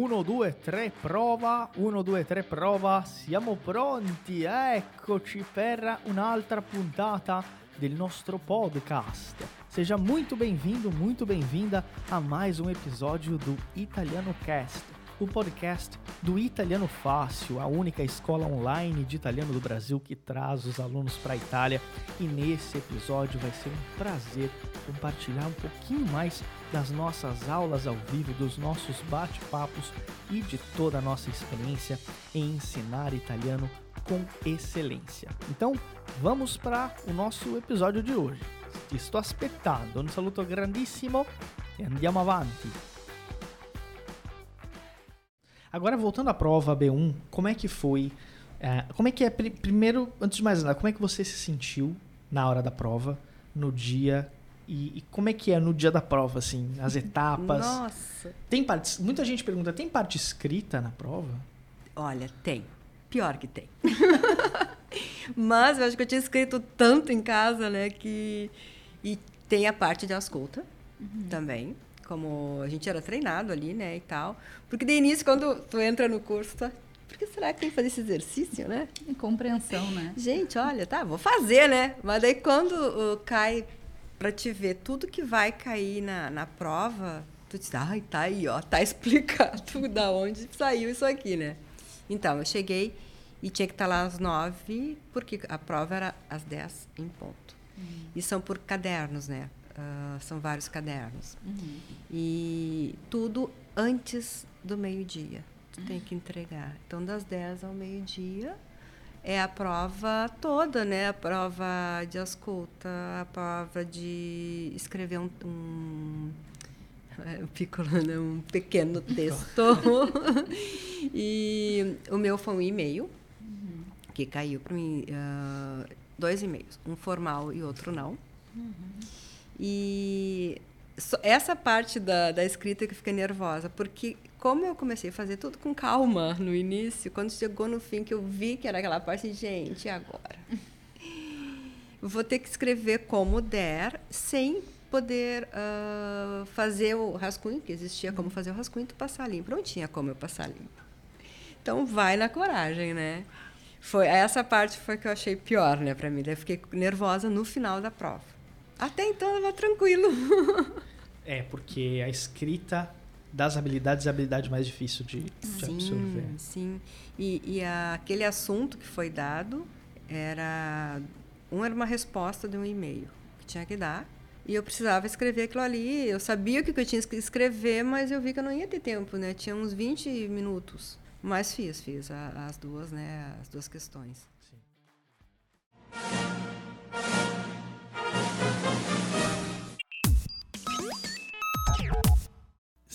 1, 2, 3, prova. 1, 2, 3, prova. Siamo pronti. Eccoci per un'altra puntata del nostro podcast. Seja muito bem-vindo, muito bem-vinda a mais um episódio do Italiano Cast, o podcast do Italiano Fácil, a única escola online de italiano do Brasil que traz os alunos para a Itália. E nesse episódio vai ser um prazer compartilhar um pouquinho mais das nossas aulas ao vivo, dos nossos bate-papos e de toda a nossa experiência em ensinar italiano com excelência. Então, vamos para o nosso episódio de hoje. Sto aspettando, un saluto grandissimo e andiamo avanti. Agora voltando à prova B1, como é que foi? É, como é que é? Primeiro, antes de mais nada, como é que você se sentiu na hora da prova, no dia e, e, como é que é no dia da prova, assim, as etapas? Nossa! Tem parte, muita gente pergunta, tem parte escrita na prova? Olha, tem. Pior que tem. Mas eu acho que eu tinha escrito tanto em casa, né, que... E tem a parte de escuta uhum. também, como a gente era treinado ali, né, e tal. Porque de início, quando tu entra no curso, tu por que será que tem que fazer esse exercício, né? Em compreensão, né? Gente, olha, tá, vou fazer, né? Mas daí quando uh, cai para te ver tudo que vai cair na, na prova, tu diz, ai, tá aí, ó, tá explicado da onde saiu isso aqui, né? Então, eu cheguei e tinha que estar lá às nove, porque a prova era às dez em ponto. Uhum. E são por cadernos, né? Uh, são vários cadernos. Uhum. E tudo antes do meio-dia. Tu uhum. tem que entregar. Então, das dez ao meio-dia, é a prova toda, né? A prova de escuta, a prova de escrever um, um um, né? um pequeno texto. e o meu foi um e-mail uhum. que caiu para mim, uh, dois e-mails, um formal e outro não. Uhum. E essa parte da, da escrita que fica nervosa, porque como eu comecei a fazer tudo com calma no início, quando chegou no fim que eu vi que era aquela parte, gente, agora? Vou ter que escrever como der, sem poder uh, fazer o rascunho, que existia como fazer o rascunho, tu passar limpo. Não tinha como eu passar limpo. Então, vai na coragem, né? Foi, essa parte foi que eu achei pior, né, para mim. Eu fiquei nervosa no final da prova. Até então, estava tranquilo. é, porque a escrita das habilidades a habilidade mais difícil de, de sim, absorver. Sim, e, e a, aquele assunto que foi dado era um era uma resposta de um e-mail que tinha que dar e eu precisava escrever aquilo ali. Eu sabia o que eu tinha que escrever, mas eu vi que eu não ia ter tempo, né? Tinha uns 20 minutos. Mas fiz, fiz as duas, né? As duas questões. Sim.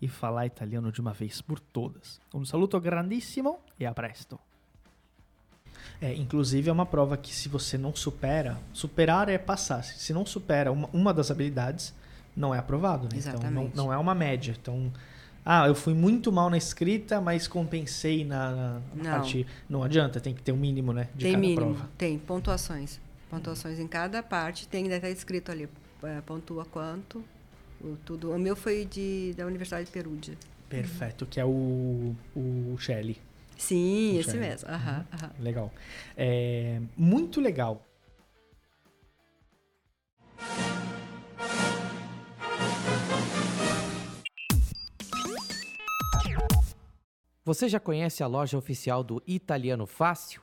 e falar italiano de uma vez por todas. Um saluto grandissimo e a presto! É, inclusive é uma prova que se você não supera, superar é passar. Se não supera uma, uma das habilidades, não é aprovado. Né? Então não, não, é uma média. Então, ah, eu fui muito mal na escrita, mas compensei na, na não. parte. Não adianta, tem que ter um mínimo, né? De tem cada mínimo, prova. tem pontuações. Pontuações em cada parte, tem que estar escrito ali. É, pontua quanto, o, tudo. O meu foi de, da Universidade de Perúdia. Perfeito, que é o, o Shelley. Sim, Não esse tinha- mesmo. Aham, aham. Legal. É, muito legal. Você já conhece a loja oficial do Italiano Fácil?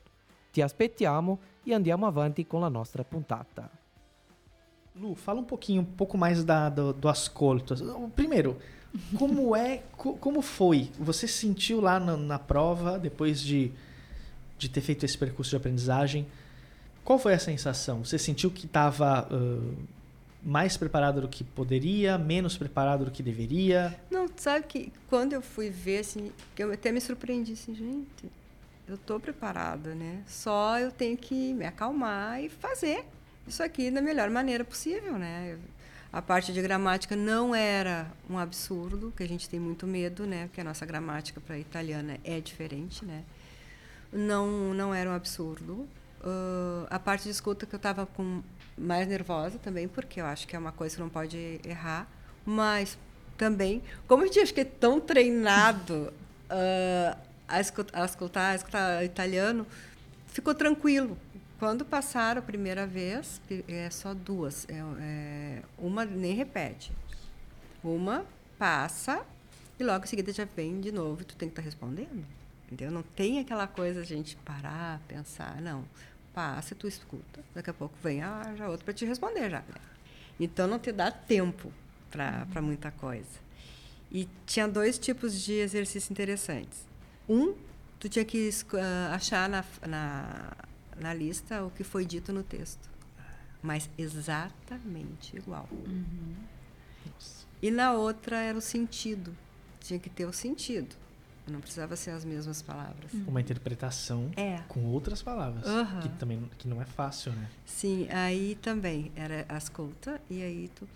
Ti aspettiamo e andiamo avanti con la nostra puntata. Lu, fala um pouquinho, um pouco mais da, do, do ascolto. Primeiro, como é, co- como foi? Você sentiu lá na, na prova, depois de, de ter feito esse percurso de aprendizagem, qual foi a sensação? Você sentiu que estava mais preparado do que poderia, menos preparado do que deveria? Não, sabe que quando eu fui ver, assim, que eu até me surpreendi, assim, gente, eu tô preparada, né? Só eu tenho que me acalmar e fazer isso aqui da melhor maneira possível, né? A parte de gramática não era um absurdo, que a gente tem muito medo, né? Porque a nossa gramática para italiana é diferente, né? Não, não era um absurdo. Uh, a parte de escuta que eu estava com mais nervosa também, porque eu acho que é uma coisa que não pode errar. Mas também, como a gente acho que é tão treinado uh, a, escutar, a escutar, a escutar italiano, ficou tranquilo. Quando passaram a primeira vez, é só duas, é, é, uma nem repete. Uma passa e logo em seguida já vem de novo e tu tem que estar respondendo. Entendeu? Não tem aquela coisa a gente parar, pensar, não. Passa, tu escuta, daqui a pouco vem a já outra para te responder já. Né? Então não te dá tempo para muita coisa. E tinha dois tipos de exercícios interessantes. Um, tu tinha que uh, achar na, na, na, lista o que foi dito no texto. Mas exatamente igual. Uhum. E na outra era o sentido. Tinha que ter o sentido. Não precisava ser as mesmas palavras. Uma interpretação é. com outras palavras. Uhum. Que também que não é fácil, né? Sim, aí também era a escuta e aí tu...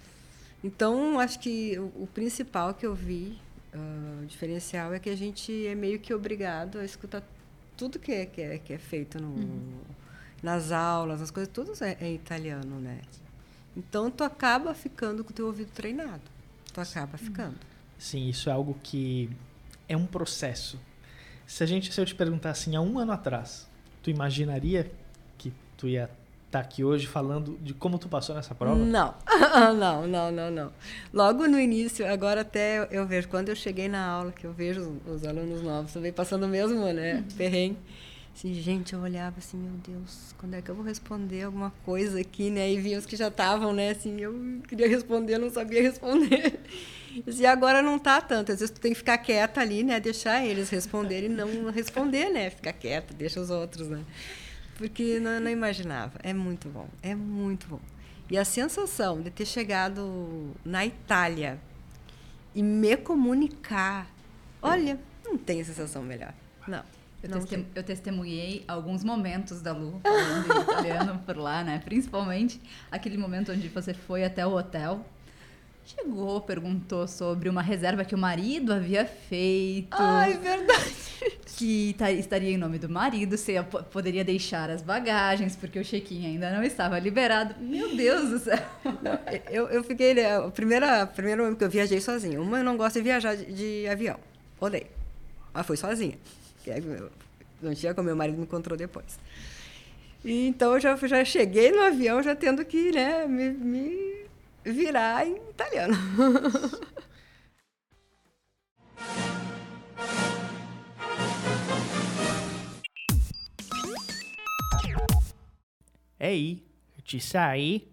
Então, acho que o, o principal que eu vi, uh, o diferencial, é que a gente é meio que obrigado a escutar tudo que é, que é, que é feito no, uhum. nas aulas, as coisas, tudo é, é, italiano, né? Então, tu acaba ficando com o teu ouvido treinado. Tu acaba ficando. Sim, isso é algo que é um processo. Se a gente, se eu te perguntar assim, há um ano atrás, tu imaginaria que tu ia estar aqui hoje falando de como tu passou nessa prova? Não, não, não, não, não. Logo no início, agora até eu vejo, quando eu cheguei na aula, que eu vejo os, os alunos novos também passando mesmo, né, perrengue. Assim, gente, eu olhava assim, meu Deus, quando é que eu vou responder alguma coisa aqui, né? E vi os que já estavam, né? Assim, eu queria responder, não sabia responder. E agora não tá tanto. Às vezes tu tem que ficar quieta ali, né? Deixar eles responderem e não responder, né? Ficar quieta, deixa os outros, né? Porque não, não, imaginava. É muito bom. É muito bom. E a sensação de ter chegado na Itália e me comunicar. Olha, não tem sensação melhor. Não. Eu, testem, eu, testemunhei alguns momentos da Lu falando italiano por lá, né? Principalmente aquele momento onde você foi até o hotel Chegou, perguntou sobre uma reserva que o marido havia feito. Ai, verdade. Que estaria em nome do marido, você poderia deixar as bagagens, porque o check-in ainda não estava liberado. Meu Deus do céu. Não, eu, eu fiquei. né, O primeiro, primeiro momento que eu viajei sozinha. Uma, eu não gosto de viajar de, de avião. Odeio. Mas fui sozinha. Não tinha como meu marido me encontrou depois. E, então eu já, já cheguei no avião já tendo que né, me, me virar em italiano. ir. Te sair.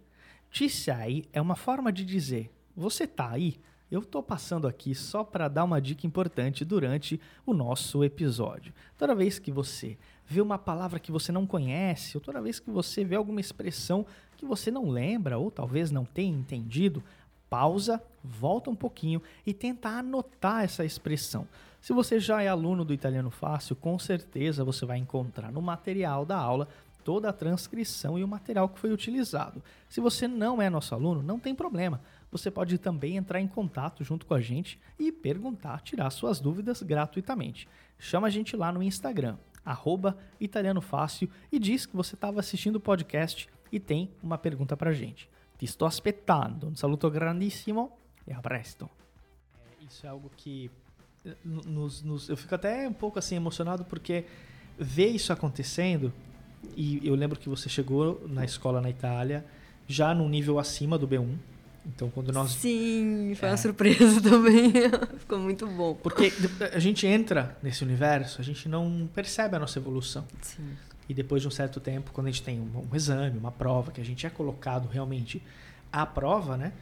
Te sair é uma forma de dizer: você tá aí? Eu estou passando aqui só para dar uma dica importante durante o nosso episódio. Toda vez que você vê uma palavra que você não conhece, ou toda vez que você vê alguma expressão que você não lembra ou talvez não tenha entendido, pausa, volta um pouquinho e tenta anotar essa expressão. Se você já é aluno do Italiano Fácil, com certeza você vai encontrar no material da aula toda a transcrição e o material que foi utilizado. Se você não é nosso aluno, não tem problema. Você pode também entrar em contato junto com a gente e perguntar, tirar suas dúvidas gratuitamente. Chama a gente lá no Instagram, arroba Italiano Fácil, e diz que você estava assistindo o podcast e tem uma pergunta para a gente. Ti sto aspettando. Un saluto grandissimo e a presto. É, isso é algo que eh, nos, nos, eu fico até um pouco assim emocionado porque ver isso acontecendo e eu lembro que você chegou na escola na Itália já num nível acima do B1. Então, quando nós. Sim, foi É. uma surpresa também. Ficou muito bom. Porque a gente entra nesse universo, a gente não percebe a nossa evolução. Sim. E depois de um certo tempo, quando a gente tem um, um exame, uma prova, que a gente é colocado realmente à prova, né?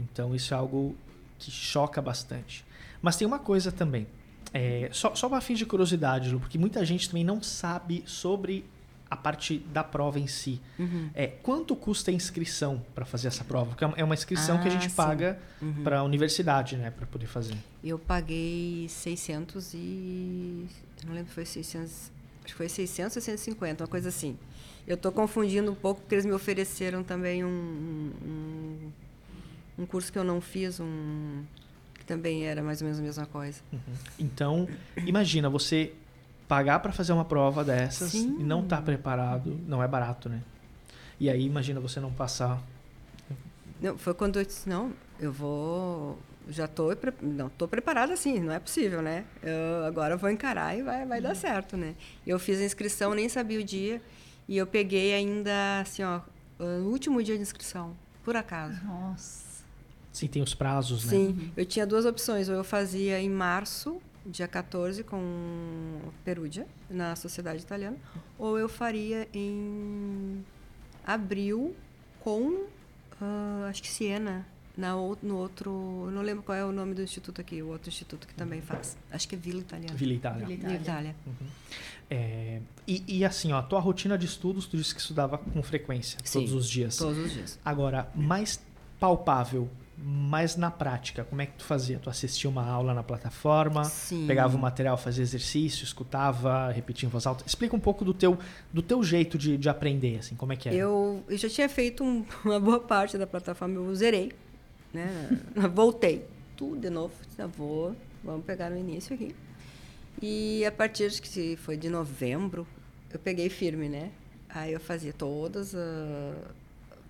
Então isso é algo que choca bastante. Mas tem uma coisa também, é, só, só para fim de curiosidade, Lu, porque muita gente também não sabe sobre a parte da prova em si. Uhum. É, quanto custa a inscrição para fazer essa prova? Porque é uma inscrição que a Ah, gente sim. paga Uhum. para a universidade, né? Para poder fazer. Eu paguei 600 e. Não lembro se foi 600. Acho que foi 600 ou 650, uma coisa assim. Eu estou confundindo um pouco porque eles me ofereceram também um, um, um curso que eu não fiz, um, que também era mais ou menos a mesma coisa. Então, imagina você pagar para fazer uma prova dessas Sim. e não estar preparado, não é barato, né? E aí imagina você não passar. Não, foi quando eu disse, não, eu vou. Já estou não tô preparada assim, não é possível, né? Eu, agora vou encarar e vai, vai dar certo, né? Eu fiz a inscrição, nem sabia o dia, e eu peguei ainda, assim, ó, no último dia de inscrição, por acaso. Nossa. Sim, tem os prazos, né? Sim, eu tinha duas opções, ou eu fazia em março, dia 14, com Perugia, na Sociedade Italiana, ou eu faria em abril com, ah, acho que Siena, na, no outro, eu não lembro qual é o nome do instituto aqui, o outro instituto que também faz. Acho que é Vila Italiana. Vila Itália. Vila Vila Itália. É, e, e assim, ó, a tua rotina de estudos, tu disse que estudava com frequência, Sim, todos os dias. Todos os dias. Agora, mais palpável, mais na prática, como é que tu fazia? Tu assistia uma aula na plataforma, Sim. pegava o material, fazia exercício, escutava, repetia em voz alta. Explica um pouco do teu, do teu jeito de, de aprender, assim, como é que é? Eu, eu já tinha feito um- uma boa parte da plataforma, eu zerei, né? Voltei tudo de novo, já vou, vamos pegar no início aqui. E a partir de que foi de novembro, eu peguei firme, né? Aí eu fazia todas, ah,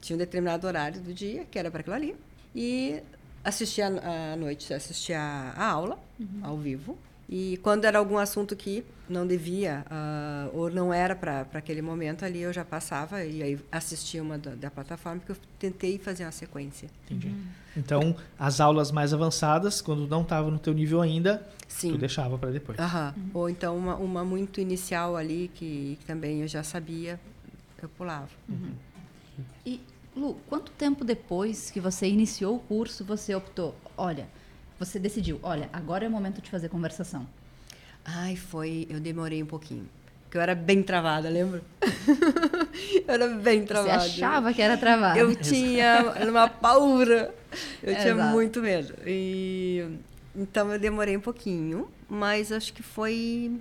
tinha um determinado horário do dia, que era para aquilo ali, e assistia à noite, assistia a aula, ao vivo. E quando era algum assunto que não devia, ah, ou não era para aquele momento ali, eu já passava e aí assistia uma da, da plataforma, porque eu tentei fazer uma sequência. Entendi. Então, as aulas mais avançadas, quando não estava no teu nível ainda, Sim. tu deixava para depois. Aham. Ou então uma, uma muito inicial ali, que, que também eu já sabia, eu pulava. E, Lu, quanto tempo depois que você iniciou o curso, você optou, olha, você decidiu, olha, agora é o momento de fazer conversação. Ai, foi. Eu demorei um pouquinho. Porque eu era bem travada, lembra? eu era bem Você travada. achava que era travado. Eu tinha era uma paura. Eu tinha Exato. muito medo. E, então eu demorei um pouquinho, mas acho que foi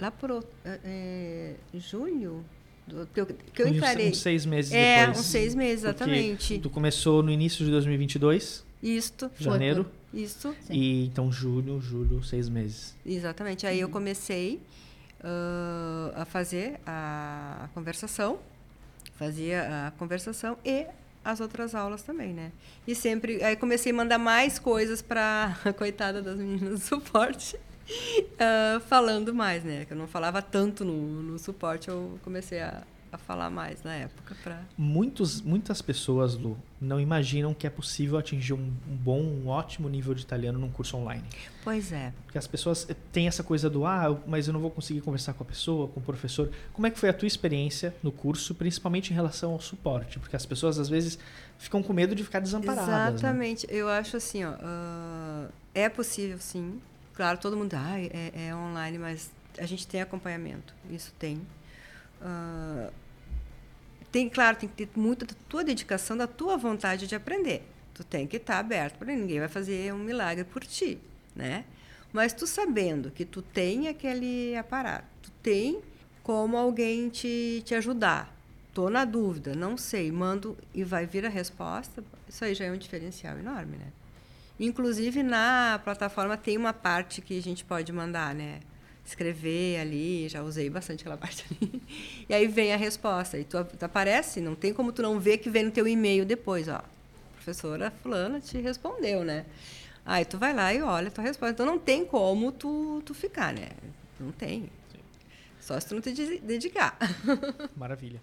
lá por é, é, julho do, que eu, que eu Uns- encarei. Uns seis meses é, depois. uns seis meses, exatamente. Tu começou no início de 2022, Isto, Foi janeiro, isto. Sim. e então julho, julho, seis meses. Exatamente. Aí eu comecei ah, a fazer a, a conversação, fazia a conversação e as outras aulas também, né? E sempre, aí comecei a mandar mais coisas para a coitada das meninas do suporte, ah, falando mais, né? Que eu não falava tanto no, no suporte, eu comecei a, a falar mais na época para Muitos, muitas pessoas, Lu, não imaginam que é possível atingir um, um bom, um ótimo nível de italiano num curso online. Pois é. Porque as pessoas têm essa coisa do, ah, mas eu não vou conseguir conversar com a pessoa, com o professor. Como é que foi a tua experiência no curso, principalmente em relação ao suporte? Porque as pessoas, às vezes, ficam com medo de ficar desamparadas. né? Exatamente. Eu acho assim, ó, ah, é possível sim. Claro, todo mundo, ah, é, é online, mas a gente tem acompanhamento. Isso tem. Ah, tem, claro, tem que ter muita tua dedicação, da tua vontade de aprender. Tu tem que estar aberto para ninguém vai fazer um milagre por ti, né? Mas tu sabendo que tu tem aquele aparato, tu tem como alguém te, te ajudar. Tô na dúvida, não sei, mando e vai vir a resposta. Isso aí já é um diferencial enorme, né? Inclusive na plataforma tem uma parte que a gente pode mandar, né? Escrever ali, já usei bastante aquela parte ali. E aí vem a resposta. E tu, tu aparece, não tem como tu não ver que vem no teu e-mail depois, ó. Professora fulana te respondeu, né? Aí tu vai lá e olha a tua resposta. Então não tem como tu, tu ficar, né? Não tem. Só se tu não te de- dedicar. Maravilha.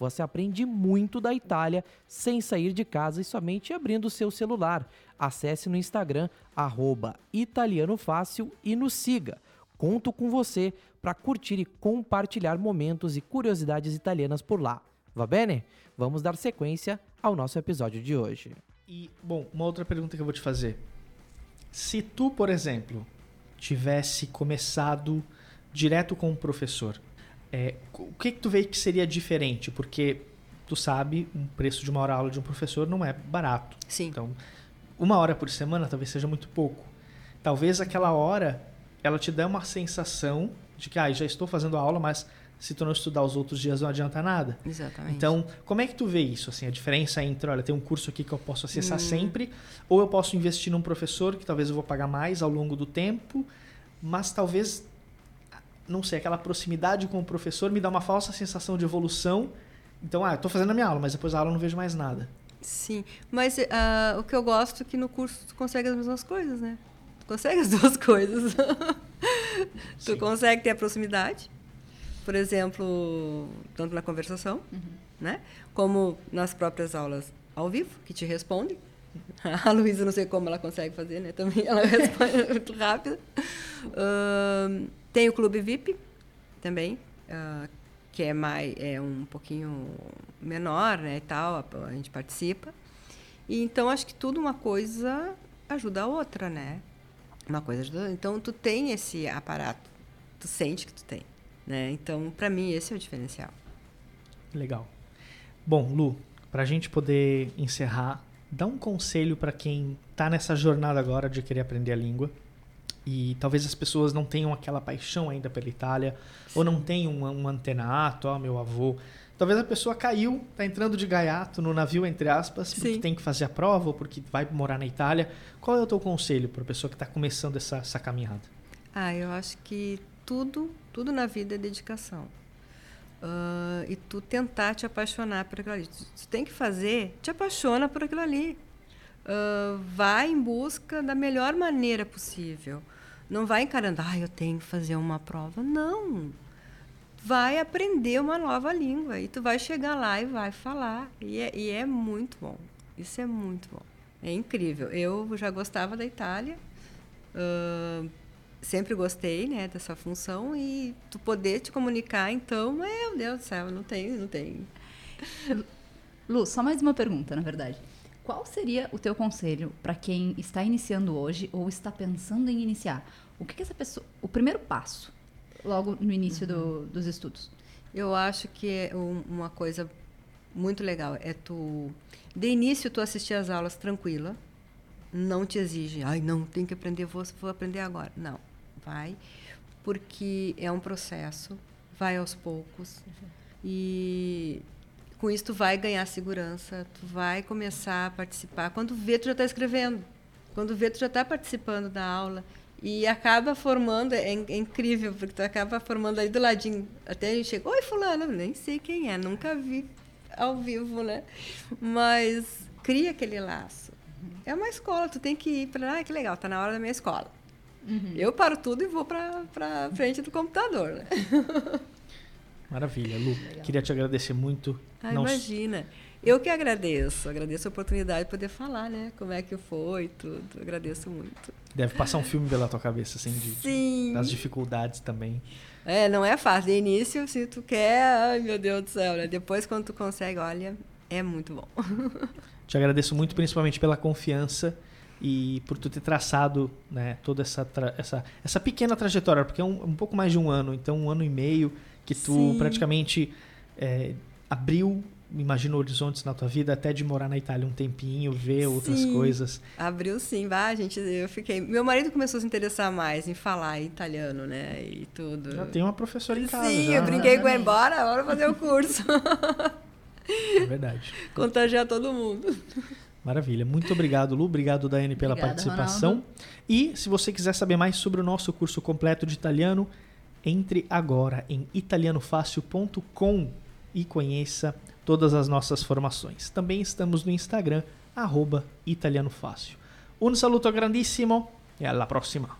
Você aprende muito da Itália sem sair de casa e somente abrindo o seu celular. Acesse no Instagram, arroba Italiano Fácil e nos siga. Conto com você para curtir e compartilhar momentos e curiosidades italianas por lá. Va bene? Vamos dar sequência ao nosso episódio de hoje. E, bom, uma outra pergunta que eu vou te fazer. Se tu, por exemplo, tivesse começado direto com o professor, é, o que, que tu vê que seria diferente? Porque tu sabe, um preço de uma hora aula de um professor não é barato. Sim. Então, uma hora por semana talvez seja muito pouco. Talvez aquela hora ela te dê uma sensação de que ah, já estou fazendo a aula, mas se tu não estudar os outros dias não adianta nada. Exatamente. Então, como é que tu vê isso? Assim, a diferença entre, olha, tem um curso aqui que eu posso acessar Hum. sempre, ou eu posso investir num professor que talvez eu vou pagar mais ao longo do tempo, mas talvez, não sei, aquela proximidade com o professor me dá uma falsa sensação de evolução. Então, ah, eu tô fazendo a minha aula, mas depois da aula eu não vejo mais nada. Sim, mas ah, o que eu gosto é que no curso tu consegue as mesmas coisas, né? Tu consegue as duas coisas. tu Sim. consegue ter a proximidade, por exemplo, tanto na conversação, né? Como nas próprias aulas ao vivo, que te respondem. A Luísa, não sei como ela consegue fazer, né? Também ela responde muito rápido. Ahn, tem o Clube VIP também, ah, que é mais é um pouquinho menor, né, e tal, a, a gente participa. E então acho que tudo uma coisa ajuda a outra, né? Uma coisa ajuda. Então tu tem esse aparato, tu sente que tu tem, né? Então para mim esse é o diferencial. Legal. Bom, Lu, para a gente poder encerrar, dá um conselho para quem está nessa jornada agora de querer aprender a língua e talvez as pessoas não tenham aquela paixão ainda pela Itália ou não tenham um, um antenato, ó, meu avô. Talvez a pessoa caiu, tá entrando de gaiato no navio, entre aspas, porque Sim. tem que fazer a prova ou porque vai morar na Itália. Qual é o teu conselho para a pessoa que está começando essa, essa caminhada? Ah, eu acho que tudo, tudo na vida é dedicação. Ah, e tu tentar te apaixonar por aquilo ali. Tu, tu tem que fazer, te apaixona por aquilo ali. Ah, vai em busca da melhor maneira possível. Não vai encarando, ah, eu tenho que fazer uma prova. Não. Vai aprender uma nova língua. E tu vai chegar lá e vai falar. E é, e é muito bom. Isso é muito bom. É incrível. Eu já gostava da Itália. Ah, sempre gostei né, dessa função e tu poder te comunicar, então, meu Deus do céu, não tem, não tem. Lu, só mais uma pergunta, na verdade. Qual seria o teu conselho para quem está iniciando hoje ou está pensando em iniciar? O que, que essa pessoa. O primeiro passo, logo no início do- dos estudos. Eu acho que é um- uma coisa muito legal é tu, de início, tu assistir às aulas tranquila, não te exige, ai, não, tem que aprender, vou, vou aprender agora. Não, vai. porque é um processo, vai aos poucos. E com isso tu vai ganhar segurança, tu vai começar a participar. Quando vê, tu já está escrevendo. Quando vê, tu já está participando da aula. E acaba formando, é, é, incrível, porque tu acaba formando ali do ladinho. Até a gente chega, oi fulano, nem sei quem é, nunca vi ao vivo, né? Mas cria aquele laço. É uma escola, tu tem que ir para, ah, que legal, tá na hora da minha escola. Uhum. Eu paro tudo e vou para frente do computador, né? Maravilha, Lu. Legal. Queria te agradecer muito. Ah, Não... Imagina. Eu que agradeço. Agradeço a oportunidade de poder falar, né? Como é que foi tudo. Agradeço muito. Deve passar um filme pela tua cabeça, assim, de, Sim. das dificuldades também. É, não é fácil. De início, se tu quer, ai meu Deus do céu, né? Depois, quando tu consegue, olha, é muito bom. Te agradeço muito, principalmente pela confiança e por tu ter traçado né, toda essa, essa, essa pequena trajetória, porque é um, um pouco mais de um ano, então um ano e meio que tu Sim. praticamente é, abriu, imagino, horizontes na tua vida, até de morar na Itália um tempinho, ver sim, outras coisas. Abriu sim, vá, gente, eu fiquei... Meu marido começou a se interessar mais em falar italiano, né, e tudo. Já tem uma professora em casa, Sim, já, eu brinquei né? com ele, bora, bora fazer o curso. É verdade. Contagiar todo mundo. Maravilha. Muito obrigado, Lu. Obrigado, Daiane, pela Obrigada, participação. Ronaldo. E se você quiser saber mais sobre o nosso curso completo de italiano, entre agora em italianofácil.com e conheça todas as nossas formações. Também estamos no Instagram, arroba italianofácil. Saluto grandissimo e alla prossima!